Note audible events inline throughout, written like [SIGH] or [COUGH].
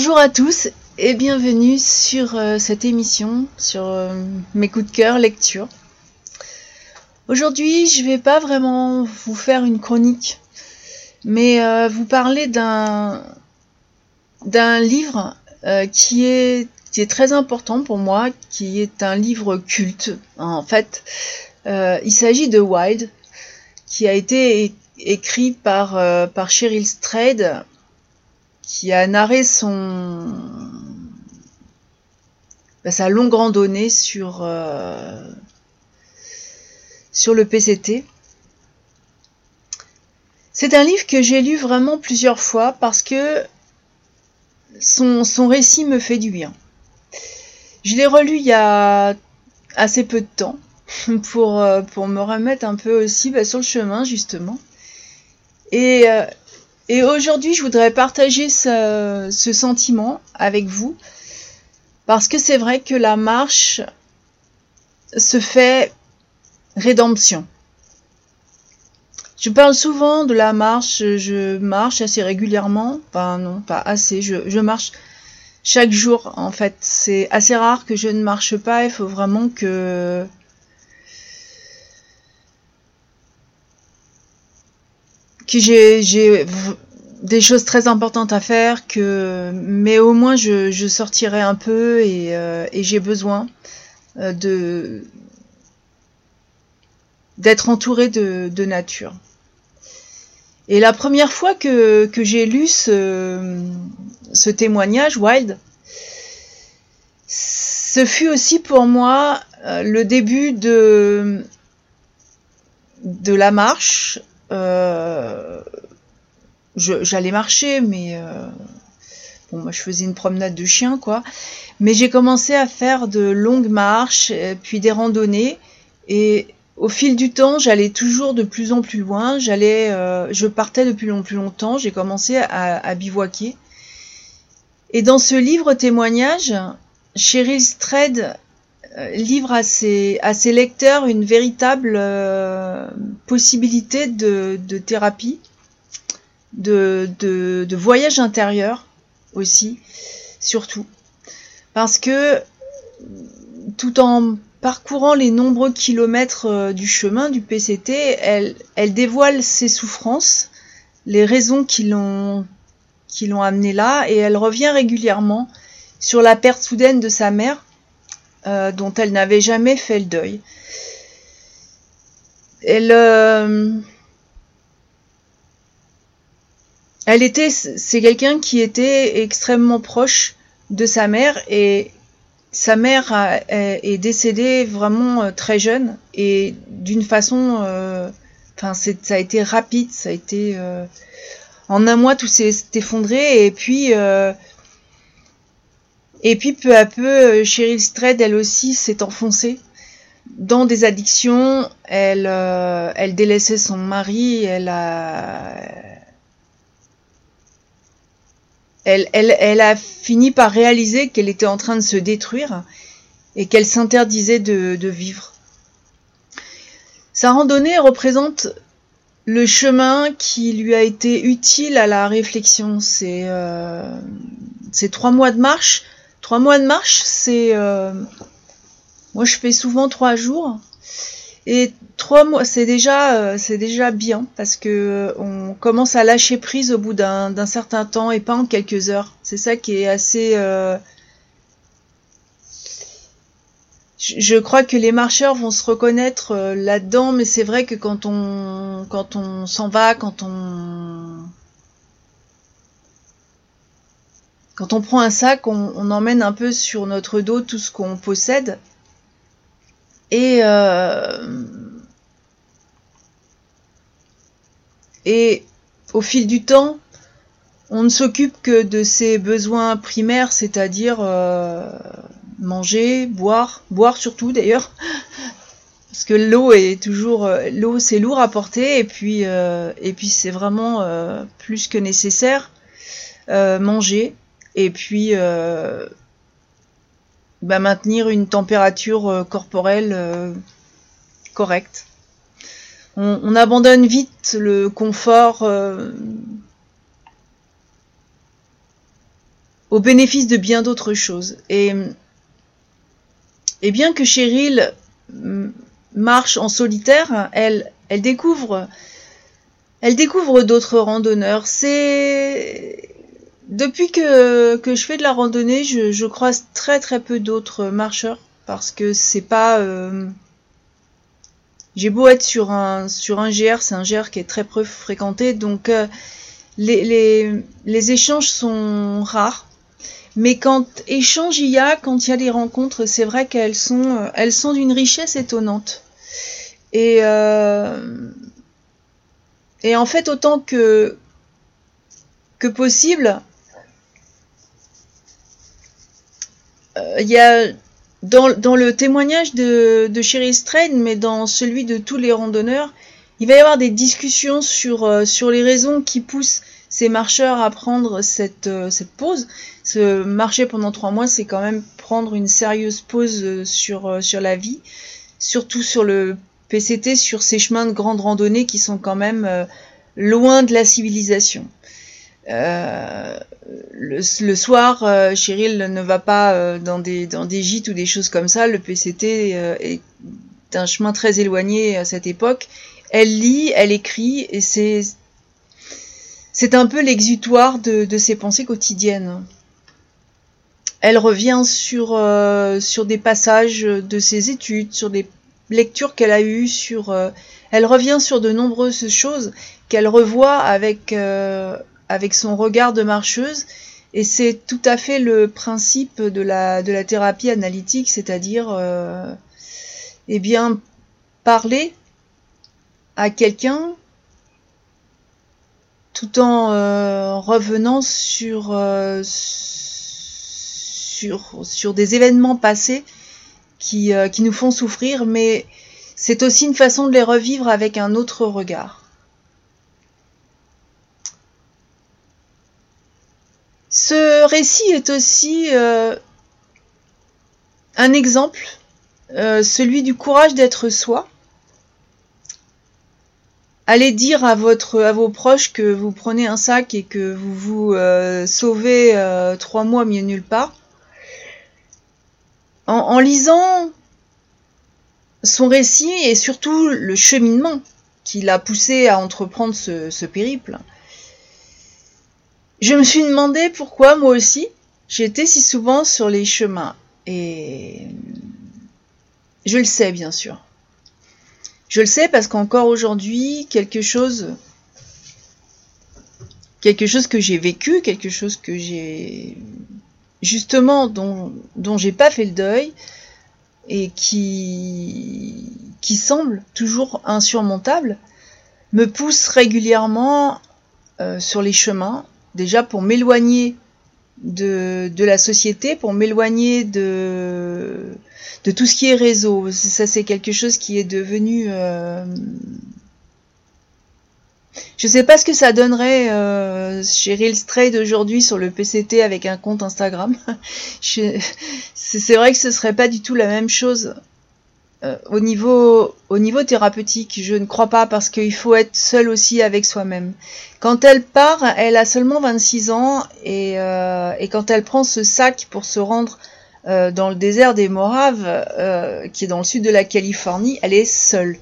Bonjour à tous et bienvenue sur euh, cette émission, sur euh, mes coups de cœur lecture. Aujourd'hui, je vais pas vraiment vous faire une chronique, mais euh, vous parler d'un d'un livre qui est très important pour moi, qui est un livre culte. En fait, il s'agit de Wild, qui a été écrit par par Cheryl Strayed qui a narré son bah, sa longue randonnée sur euh, sur le PCT. C'est un livre que j'ai lu vraiment plusieurs fois parce que son, son récit me fait du bien. Je l'ai relu il y a assez peu de temps [LAUGHS] pour, euh, pour me remettre un peu aussi bah, sur le chemin justement. Et, euh, et aujourd'hui, je voudrais partager ce, sentiment avec vous, parce que c'est vrai que la marche se fait rédemption. Je parle souvent de la marche, je marche assez régulièrement, enfin non, pas assez, je, je marche chaque jour en fait. C'est assez rare que je ne marche pas, il faut vraiment que que j'ai des choses très importantes à faire, que mais au moins je, je sortirai un peu et, euh, et j'ai besoin euh, de d'être entouré de, de, nature. Et la première fois que, que j'ai lu ce, ce témoignage, Wild, ce fut aussi pour moi euh, le début de, de la marche j'allais marcher, mais euh, bon, moi je faisais une promenade de chien, quoi. Mais j'ai commencé à faire de longues marches, puis des randonnées, et au fil du temps, j'allais toujours de plus en plus loin. J'allais, euh, je partais de plus en plus longtemps. J'ai commencé à, à, bivouaquer. Et dans ce livre témoignage, Cheryl Stred euh, livre à ses, à ses lecteurs une véritable euh, possibilité de, de thérapie, de, de, de, voyage intérieur aussi, surtout. Parce que tout en parcourant les nombreux kilomètres euh, du chemin du PCT, elle, elle dévoile ses souffrances, les raisons qui l'ont qui l'ont amené là, et elle revient régulièrement sur la perte soudaine de sa mère, euh, dont elle n'avait jamais fait le deuil. Elle, euh, était, c'est quelqu'un qui était extrêmement proche de sa mère et sa mère est décédée vraiment euh, très jeune et d'une façon, enfin ça a été rapide, ça a été en un mois tout s'est effondré et puis et puis peu à peu, euh, Cheryl Strait, elle aussi, s'est enfoncée dans des addictions. Elle, euh, elle délaissait son mari. Elle a, elle, elle, elle a fini par réaliser qu'elle était en train de se détruire et qu'elle s'interdisait de, de vivre. Sa randonnée représente le chemin qui lui a été utile à la réflexion. C'est euh, trois mois de marche Trois mois de marche, c'est... Euh, moi, je fais souvent trois jours. Et trois mois, c'est déjà, euh, c'est déjà bien parce que euh, on commence à lâcher prise au bout d'un certain temps et pas en quelques heures. C'est ça qui est assez. Je crois que les marcheurs vont se reconnaître là-dedans, mais c'est vrai que quand on quand on s'en va, quand on Quand on prend un sac, on, emmène un peu sur notre dos tout ce qu'on possède. Et, euh, et au fil du temps, on ne s'occupe que de ses besoins primaires, c'est-à-dire euh, manger, boire, boire surtout d'ailleurs, [LAUGHS] parce que l'eau est toujours, euh, l'eau c'est lourd à porter et puis et puis c'est vraiment plus que nécessaire. manger, et puis euh, bah, maintenir une température euh, corporelle euh, correcte. On, on, abandonne vite le confort au bénéfice de bien d'autres choses. Et, et bien que Cheryl marche en solitaire, elle, elle découvre, elle découvre d'autres randonneurs. C'est depuis que, que, je fais de la randonnée, je, je croise très très peu d'autres marcheurs parce que c'est pas. Euh, j'ai beau être sur un sur un GR, c'est un GR qui est très peu fréquenté, donc euh, les, les, les échanges sont rares. Mais quand échange il y a, quand il y a des rencontres, c'est vrai qu'elles sont, euh, elles sont d'une richesse étonnante. Et, euh, et en fait, autant que, que possible, euh, il y a dans, dans, le témoignage de, de Sherry Strain, mais dans celui de tous les randonneurs, il va y avoir des discussions sur, sur les raisons qui poussent ces marcheurs à prendre cette, cette pause. Se marcher pendant trois mois, c'est quand même prendre une sérieuse pause sur, sur la vie, surtout sur le PCT sur ces chemins de grande randonnée qui sont quand même euh, loin de la civilisation. Euh, le, soir, euh, Cheryl ne va pas dans, des, dans des gîtes ou des choses comme ça. Le PCT est un chemin très éloigné à cette époque. Elle lit, elle écrit, et c'est un peu l'exutoire de, de, ses pensées quotidiennes. Elle revient sur, sur des passages de ses études, sur des lecture qu'elle a eue sur... Euh, elle revient sur de nombreuses choses qu'elle revoit avec, euh, avec son regard de marcheuse. Et c'est tout à fait le principe de la, thérapie analytique, c'est-à-dire, euh, eh bien, parler à quelqu'un tout en revenant sur, sur, sur des événements passés euh, qui, nous font souffrir, mais c'est aussi une façon de les revivre avec un autre regard. Ce récit est aussi euh, un exemple, euh, celui du courage d'être soi. Allez dire à, votre, à vos proches que vous prenez un sac et que vous vous sauvez trois mois mieux nulle part en, lisant son récit et surtout le cheminement qui l'a poussé à entreprendre ce, périple, je me suis demandé pourquoi moi aussi j'étais si souvent sur les chemins. Et je le sais bien sûr. Je le sais parce qu'encore aujourd'hui, quelque chose, quelque chose que j'ai vécu, quelque chose que j'ai justement dont, dont j'ai pas fait le deuil et qui, semble toujours insurmontable, me pousse régulièrement euh, sur les chemins, déjà pour m'éloigner de, de, la société, pour m'éloigner de, de tout ce qui est réseau. Ça, c'est quelque chose qui est devenu euh, je sais pas ce que ça donnerait euh, Cheryl Stray d'aujourd'hui sur le PCT avec un compte Instagram. [LAUGHS] c'est vrai que ce serait pas du tout la même chose. Euh, au, niveau, au niveau thérapeutique, je ne crois pas parce qu'il faut être seul aussi avec soi-même. Quand elle part, elle a seulement 26 ans et, euh, et quand elle prend ce sac pour se rendre euh, dans le désert des Moraves, euh, qui est dans le sud de la Californie, elle est seule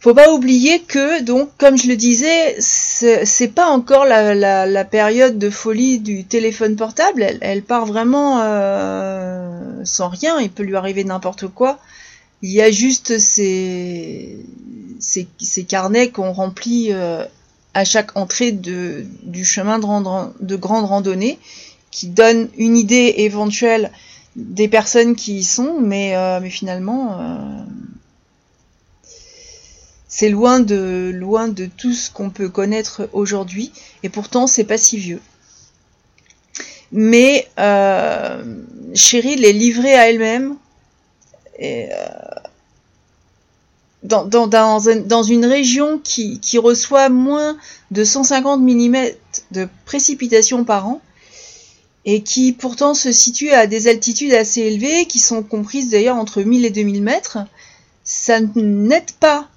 faut pas oublier que, donc, comme je le disais, c'est pas encore la, la, la, période de folie du téléphone portable. Elle, elle part vraiment euh, sans rien. Il peut lui arriver n'importe quoi. Il y a juste ces, ces, carnets qu'on remplit euh, à chaque entrée de, du chemin de, de grande randonnée qui donnent une idée éventuelle des personnes qui y sont, mais, euh, mais finalement euh, c'est loin de, loin de tout ce qu'on peut connaître aujourd'hui, et pourtant c'est pas si vieux. Mais euh, Cheryl est livrée à elle-même euh, dans, une région qui, qui, reçoit moins de 150 mm de précipitations par an et qui pourtant se situe à des altitudes assez élevées qui sont comprises d'ailleurs entre 1000 et 2000 mètres. Ça n'aide pas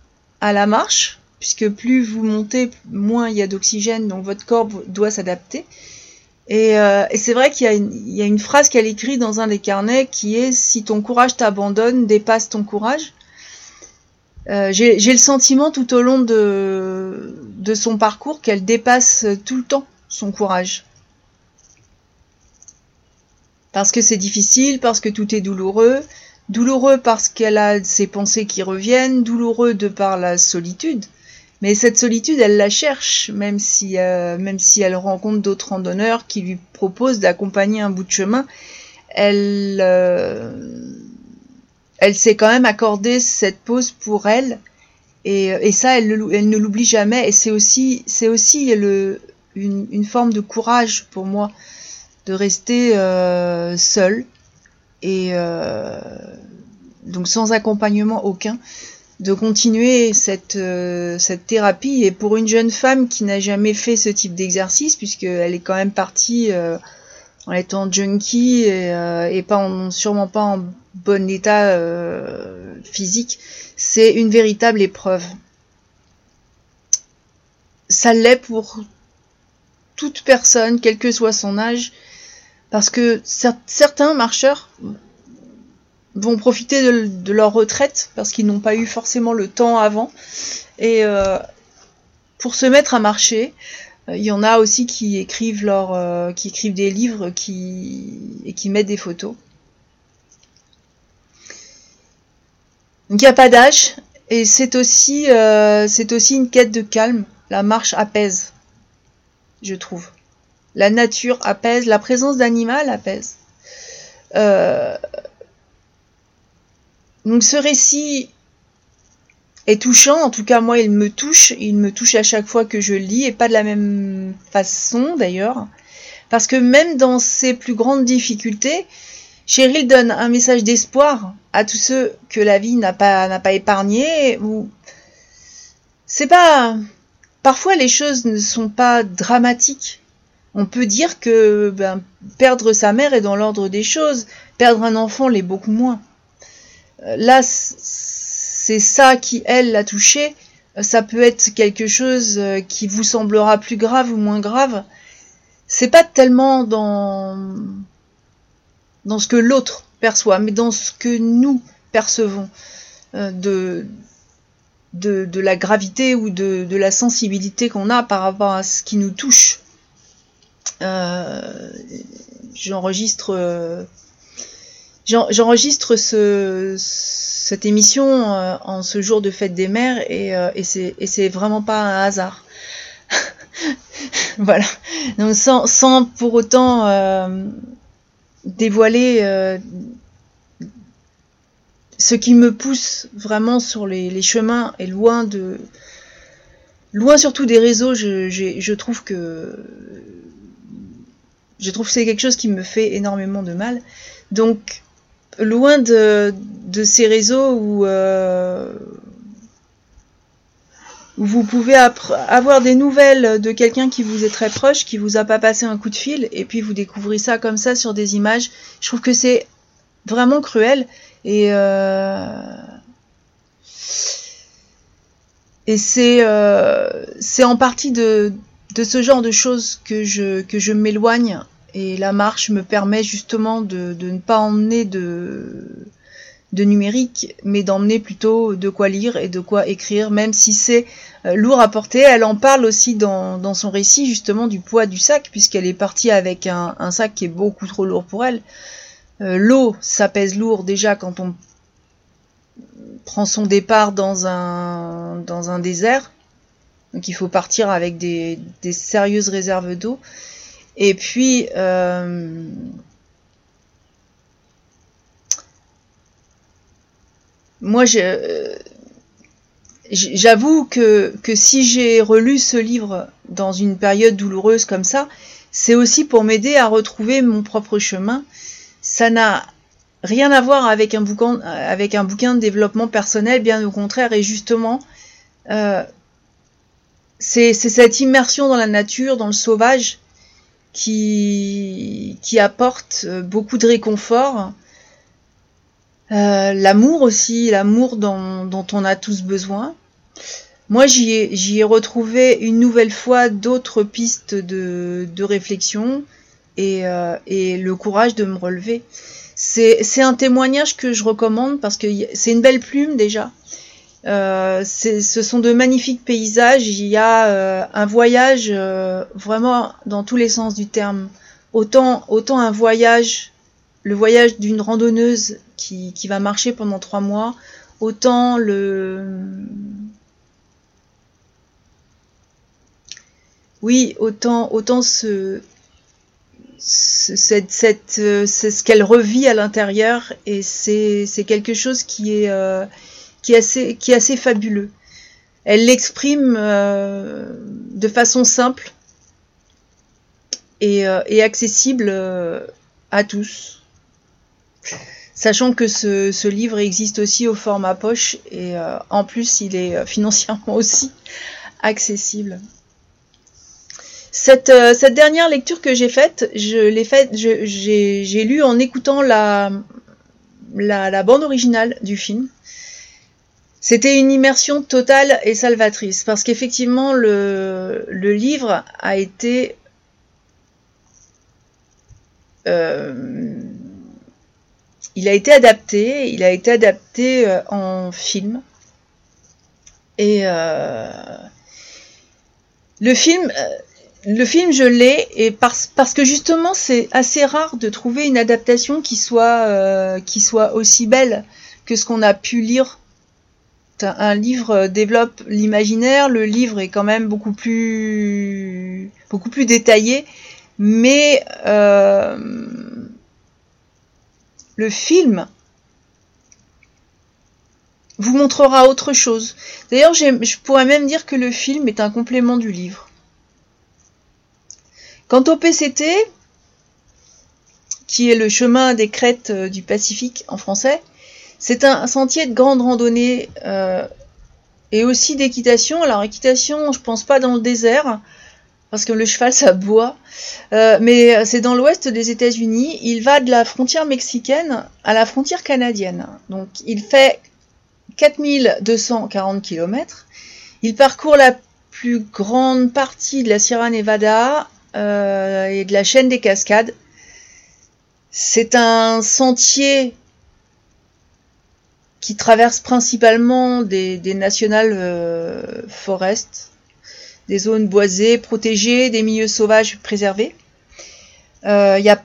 à la marche, puisque plus vous montez, moins il y a d'oxygène, donc votre corps doit s'adapter. Et, euh, et c'est vrai qu'il y, y, a une phrase qu'elle écrit dans un des carnets qui est Si ton courage t'abandonne, dépasse ton courage. Euh, J'ai le sentiment tout au long de, de son parcours qu'elle dépasse tout le temps son courage. Parce que c'est difficile, parce que tout est douloureux, douloureux parce qu'elle a ses pensées qui reviennent, douloureux de par la solitude. Mais cette solitude, elle la cherche, même si, euh, même si elle rencontre d'autres randonneurs qui lui proposent d'accompagner un bout de chemin. Elle, euh, elle s'est quand même accordé cette pause pour elle. Et, et ça, elle, ne l'oublie jamais. Et c'est aussi, c'est aussi une, forme de courage pour moi de rester euh, seule et euh, donc sans accompagnement aucun de continuer cette, euh, cette thérapie. Et pour une jeune femme qui n'a jamais fait ce type d'exercice, puisqu'elle est quand même partie euh, en étant junkie et, euh, pas en, sûrement pas en bon état physique, c'est une véritable épreuve. Ça l'est pour toute personne, quel que soit son âge, parce que certains marcheurs vont profiter de, leur retraite parce qu'ils n'ont pas eu forcément le temps avant. Et euh, pour se mettre à marcher, euh, il y en a aussi qui écrivent, leur, euh, qui écrivent des livres qui, et qui mettent des photos. Donc il n'y a pas d'âge et c'est aussi, euh, c'est aussi une quête de calme. La marche apaise, je trouve. La nature apaise, la présence d'animal apaise. Euh, donc ce récit est touchant, en tout cas moi il me touche, il me touche à chaque fois que je lis, et pas de la même façon d'ailleurs, parce que même dans ses plus grandes difficultés, Cheryl donne un message d'espoir à tous ceux que la vie n'a pas, n'a pas épargné, ou c'est pas... Parfois les choses ne sont pas dramatiques. On peut dire que ben, perdre sa mère est dans l'ordre des choses, perdre un enfant l'est beaucoup moins là, c'est ça qui, elle, l'a touché. Ça peut être quelque chose euh, qui vous semblera plus grave ou moins grave. C'est pas tellement dans, dans ce que l'autre perçoit, mais dans ce que nous percevons euh, de, de, de, la gravité ou de, de la sensibilité qu'on a par rapport à ce qui nous touche. Euh, J'enregistre J'enregistre ce, cette émission euh, en ce jour de fête des mères et, euh, et c'est vraiment pas un hasard. [LAUGHS] voilà. Donc sans, sans pour autant euh, dévoiler euh, ce qui me pousse vraiment sur les, les, chemins et loin de loin surtout des réseaux, je, je trouve que je trouve que c'est quelque chose qui me fait énormément de mal. Donc loin de, ces réseaux où, euh, vous pouvez avoir des nouvelles de quelqu'un qui vous est très proche, qui vous a pas passé un coup de fil, et puis vous découvrez ça comme ça sur des images. Je trouve que c'est vraiment cruel et euh, euh, c'est en partie de, ce genre de choses que je m'éloigne et la marche me permet justement de, de ne pas emmener de, de numérique, mais d'emmener plutôt de quoi lire et de quoi écrire, même si c'est euh, lourd à porter. Elle en parle aussi dans, dans son récit justement du poids du sac, puisqu'elle est partie avec un, un, sac qui est beaucoup trop lourd pour elle. Euh, L'eau, ça pèse lourd déjà quand on prend son départ dans un, dans un désert. Donc il faut partir avec des, des sérieuses réserves d'eau. Et puis, euh, moi, j'avoue que, que si j'ai relu ce livre dans une période douloureuse comme ça, c'est aussi pour m'aider à retrouver mon propre chemin. Ça n'a rien à voir avec un bouquin, avec un bouquin de développement personnel, bien au contraire, et justement, euh, c'est cette immersion dans la nature, dans le sauvage, qui, apporte euh, beaucoup de réconfort. Euh, l'amour aussi, l'amour dont, on a tous besoin. Moi, j'y ai, retrouvé une nouvelle fois d'autres pistes de, réflexion, euh, et le courage de me relever. C'est un témoignage que je recommande parce que c'est une belle plume déjà. Euh, ce sont de magnifiques paysages. Il y a euh, un voyage euh, vraiment dans tous les sens du terme. Autant, autant un voyage, le voyage d'une randonneuse qui, qui va marcher pendant trois mois, autant le, oui, autant, autant ce, cette, cette, euh, ce qu'elle revit à l'intérieur et c'est, c'est quelque chose qui est, euh, qui, est assez, fabuleux. Elle l'exprime euh, de façon simple et, euh, accessible euh, à tous. Sachant que ce, livre existe aussi au format poche et en plus il est financièrement [LAUGHS] aussi accessible. Cette, dernière lecture que j'ai faite, je l'ai faite, j'ai lu en écoutant la, bande originale du film. C'était une immersion totale et salvatrice parce qu'effectivement le, livre a été euh, il a été adapté, il a été adapté euh, en film et euh, le film le film, je l'ai, et parce, parce que justement, c'est assez rare de trouver une adaptation qui soit, qui soit aussi belle que ce qu'on a pu lire. Un livre développe l'imaginaire, le livre est quand même beaucoup plus, détaillé, mais euh, le film vous montrera autre chose. D'ailleurs, je pourrais même dire que le film est un complément du livre. Quant au PCT, qui est le chemin des crêtes euh, du Pacifique en français, c'est un sentier de grande randonnée euh, et aussi d'équitation. Alors équitation, je pense pas dans le désert, parce que le cheval ça boit, euh, mais c'est dans l'ouest des États-Unis. Il va de la frontière mexicaine à la frontière canadienne. Donc il fait 4240 km. Il parcourt la plus grande partie de la Sierra Nevada euh, et de la chaîne des cascades. C'est un sentier qui traverse principalement des, des national euh, des zones boisées, protégées, des milieux sauvages préservés. Il euh, y a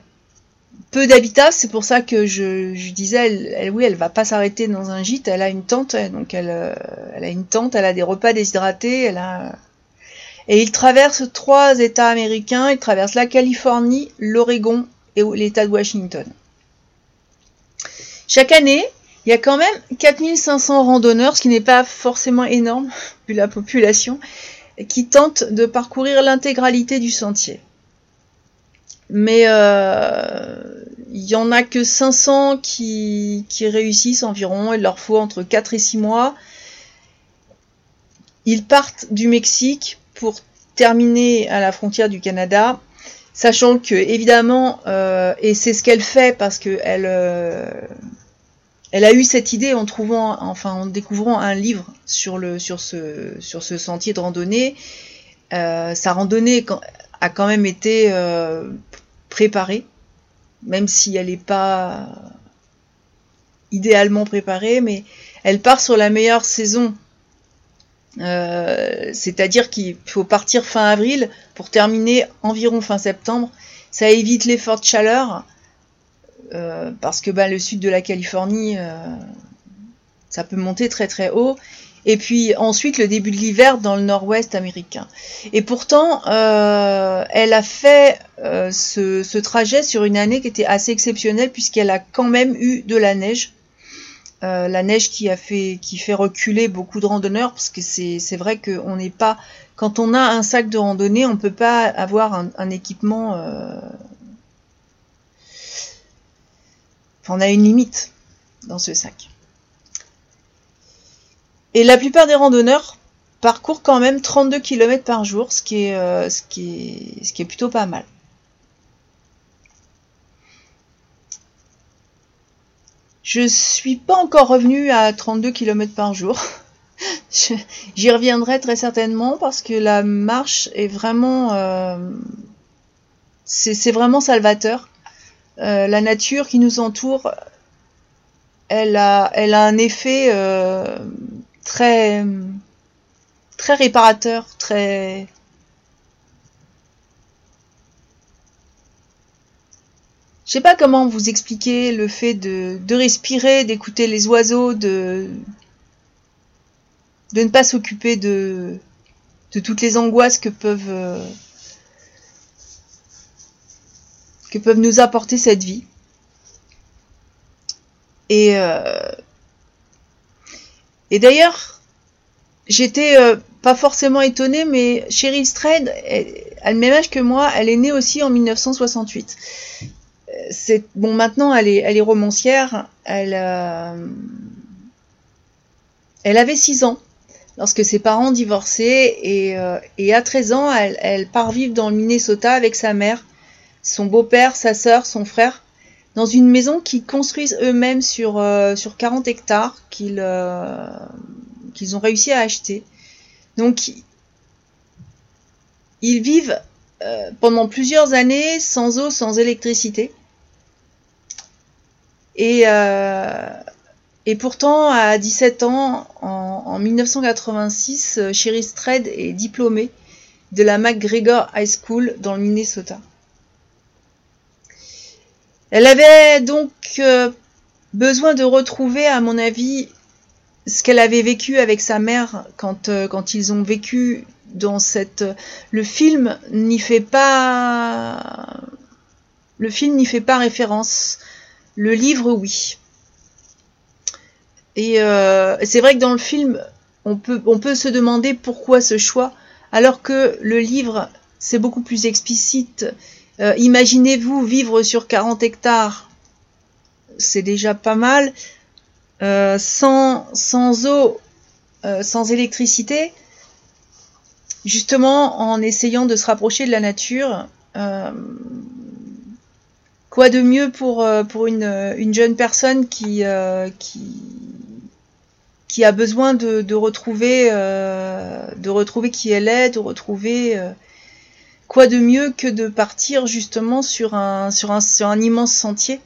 peu d'habitats, c'est pour ça que je, disais, elle, elle, oui, elle va pas s'arrêter dans un gîte, elle a une tente, donc elle, euh, elle a une tente, elle a des repas déshydratés, et il traverse trois États américains. Il traverse la Californie, l'Oregon et l'État de Washington. Chaque année, il y a quand même 4500 randonneurs, ce qui n'est pas forcément énorme [LAUGHS] vu la population, qui tentent de parcourir l'intégralité du sentier. Mais euh, il y en a que 500 qui, qui réussissent environ. Il leur faut entre 4 et 6 mois. Ils partent du Mexique pour terminer à la frontière du Canada, sachant que évidemment, euh, et c'est ce qu'elle fait parce que elle, euh, elle a eu cette idée en trouvant, enfin en découvrant un livre sur le sur ce sur ce sentier de randonnée. Euh, sa randonnée a quand même été euh, préparée, même si elle n'est pas idéalement préparée, mais elle part sur la meilleure saison euh, c'est-à-dire qu'il faut partir fin avril pour terminer environ fin septembre. Ça évite les fortes chaleurs euh, parce que bah, le sud de la Californie, euh, ça peut monter très très haut. Et puis ensuite le début de l'hiver dans le nord-ouest américain. Et pourtant, euh, elle a fait ce, trajet sur une année qui était assez exceptionnelle puisqu'elle a quand même eu de la neige. La neige qui a fait reculer beaucoup de randonneurs parce que c'est vrai qu'on n'est pas quand on a un sac de randonnée on peut pas avoir un, équipement. enfin, on a une limite dans ce sac et la plupart des randonneurs parcourent quand même 32 km par jour ce qui est, euh, ce qui est, ce qui est plutôt pas mal Je suis pas encore revenue à 32 km par jour. [LAUGHS] J'y reviendrai très certainement parce que la marche est vraiment, euh, c'est vraiment salvateur. Euh, la nature qui nous entoure, elle a, elle a un effet euh, très, très réparateur, très. Je sais pas comment vous expliquer le fait de, respirer, d'écouter les oiseaux, de, de ne pas s'occuper de, de toutes les angoisses que peuvent que peuvent nous apporter cette vie. Et, euh, d'ailleurs, j'étais euh, pas forcément étonnée, mais Cheryl Strayed, a le même âge que moi, elle est née aussi en 1968. C'est bon maintenant, elle est, romancière. Elle, elle avait 6 ans lorsque ses parents divorçaient et, à 13 ans, elle part vivre dans le Minnesota avec sa mère son beau-père, sa sœur, son frère, dans une maison qu'ils construisent eux-mêmes sur, euh, sur 40 hectares qu'ils euh, qu'ils ont réussi à acheter. Donc, ils vivent euh, pendant plusieurs années sans eau, sans électricité. Et, pourtant, à 17 ans, en, en 1986, Sherry Stred est diplômée de la McGregor High School dans le Minnesota. Elle avait donc euh, besoin de retrouver, à mon avis, ce qu'elle avait vécu avec sa mère quand, euh, ils ont vécu dans cette. Le film n'y fait pas. Le film n'y fait pas référence. Le livre, oui. Et euh, c'est vrai que dans le film, on peut, on peut se demander pourquoi ce choix, alors que le livre, c'est beaucoup plus explicite euh, imaginez-vous vivre sur 40 hectares, c'est déjà pas mal, euh, sans, eau, euh, sans électricité, justement en essayant de se rapprocher de la nature. quoi de mieux pour, une, une jeune personne qui, a besoin de retrouver qui elle est, de retrouver quoi de mieux que de partir justement sur un, sur un, sur un immense sentier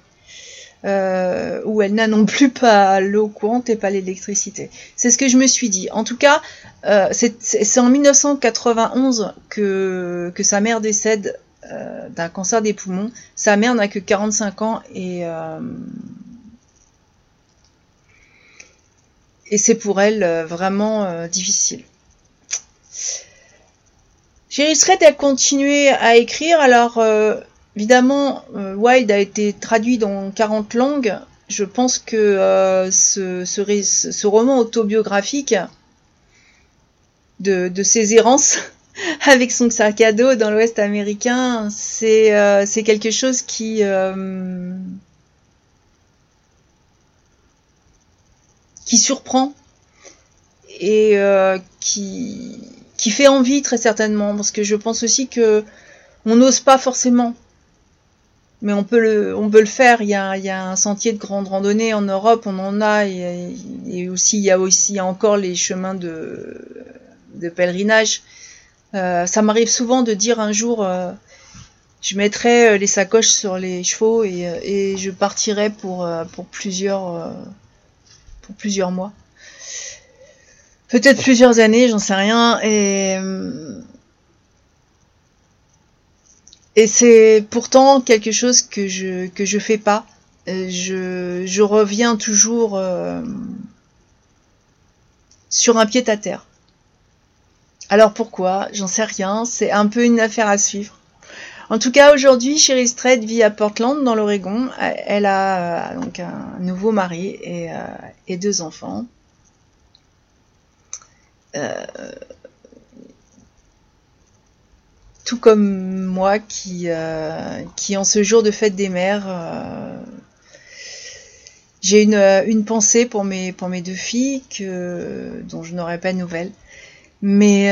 euh, où elle n'a non plus [LAUGHS] pas l'eau courante et pas l'électricité. C'est ce que je me suis dit. En tout cas, euh, c'est en 1991 que, que sa mère décède euh, d'un cancer des poumons. Sa mère n'a que 45 ans et, et c'est pour elle vraiment difficile. Jerry a continué à écrire. Alors, euh, évidemment, euh, Wild a été traduit dans 40 langues. Je pense que euh, ce, roman autobiographique de, ses errances [LAUGHS] avec son sac à dos dans l'Ouest américain, c'est quelque chose qui... qui surprend et qui qui fait envie très certainement, parce que je pense aussi que on n'ose pas forcément. Mais on peut le, on peut le faire. Il y, a, il y a un sentier de grande randonnée en Europe, on en a, et, aussi il y a aussi encore les chemins de, pèlerinage. Euh, ça m'arrive souvent de dire un jour, euh, je mettrai euh, les sacoches sur les chevaux et, et je partirai pour, pour plusieurs, pour plusieurs mois peut-être plusieurs années, j'en sais rien. Et, et c'est pourtant quelque chose que je que je fais pas. Je, je reviens toujours euh, sur un pied à terre. Alors pourquoi? J'en sais rien. C'est un peu une affaire à suivre. En tout cas, aujourd'hui, Sherry Strait vit à Portland, dans l'Oregon. Elle a euh, donc un nouveau mari et, euh, et deux enfants. Euh, tout comme moi qui, euh, qui en ce jour de fête des mères, euh, j'ai une, une, pensée pour mes, pour mes deux filles que, dont je n'aurai pas de nouvelles. Mais,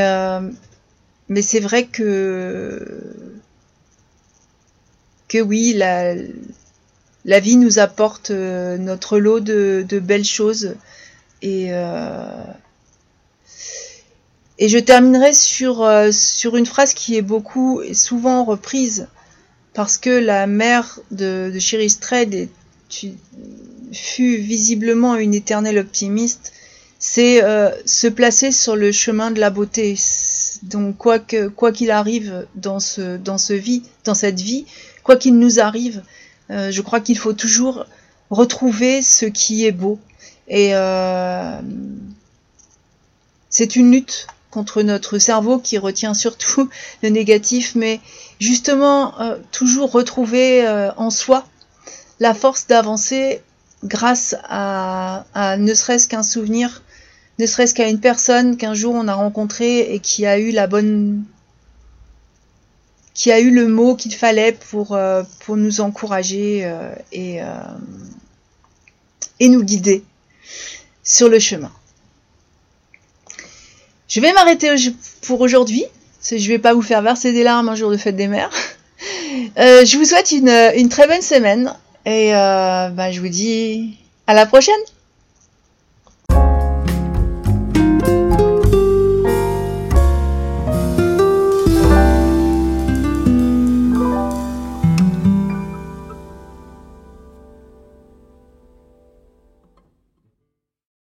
mais c'est vrai que, que oui, la, la vie nous apporte notre lot de, de belles choses et, et je terminerai sur, euh, sur une phrase qui est beaucoup et souvent reprise parce que la mère de, de Cherise Trade fut visiblement une éternelle optimiste, c'est euh, se placer sur le chemin de la beauté. Donc quoi que quoi qu'il arrive dans ce dans ce vie, dans cette vie, quoi qu'il nous arrive, euh, je crois qu'il faut toujours retrouver ce qui est beau. Et euh, c'est une lutte contre notre cerveau qui retient surtout [LAUGHS] le négatif, mais justement toujours retrouver en soi la force d'avancer grâce à, à ne serait-ce qu'un souvenir ne serait-ce qu'à une personne qu'un jour on a rencontrée et qui a eu la bonne qui a eu le mot qu'il fallait pour, euh, pour nous encourager euh, et, euh, et nous guider sur le chemin. Je vais m'arrêter pour aujourd'hui. Je ne vais pas vous faire verser des larmes un jour de fête des mères. [LAUGHS] je vous souhaite une, très bonne semaine et bah, je vous dis à la prochaine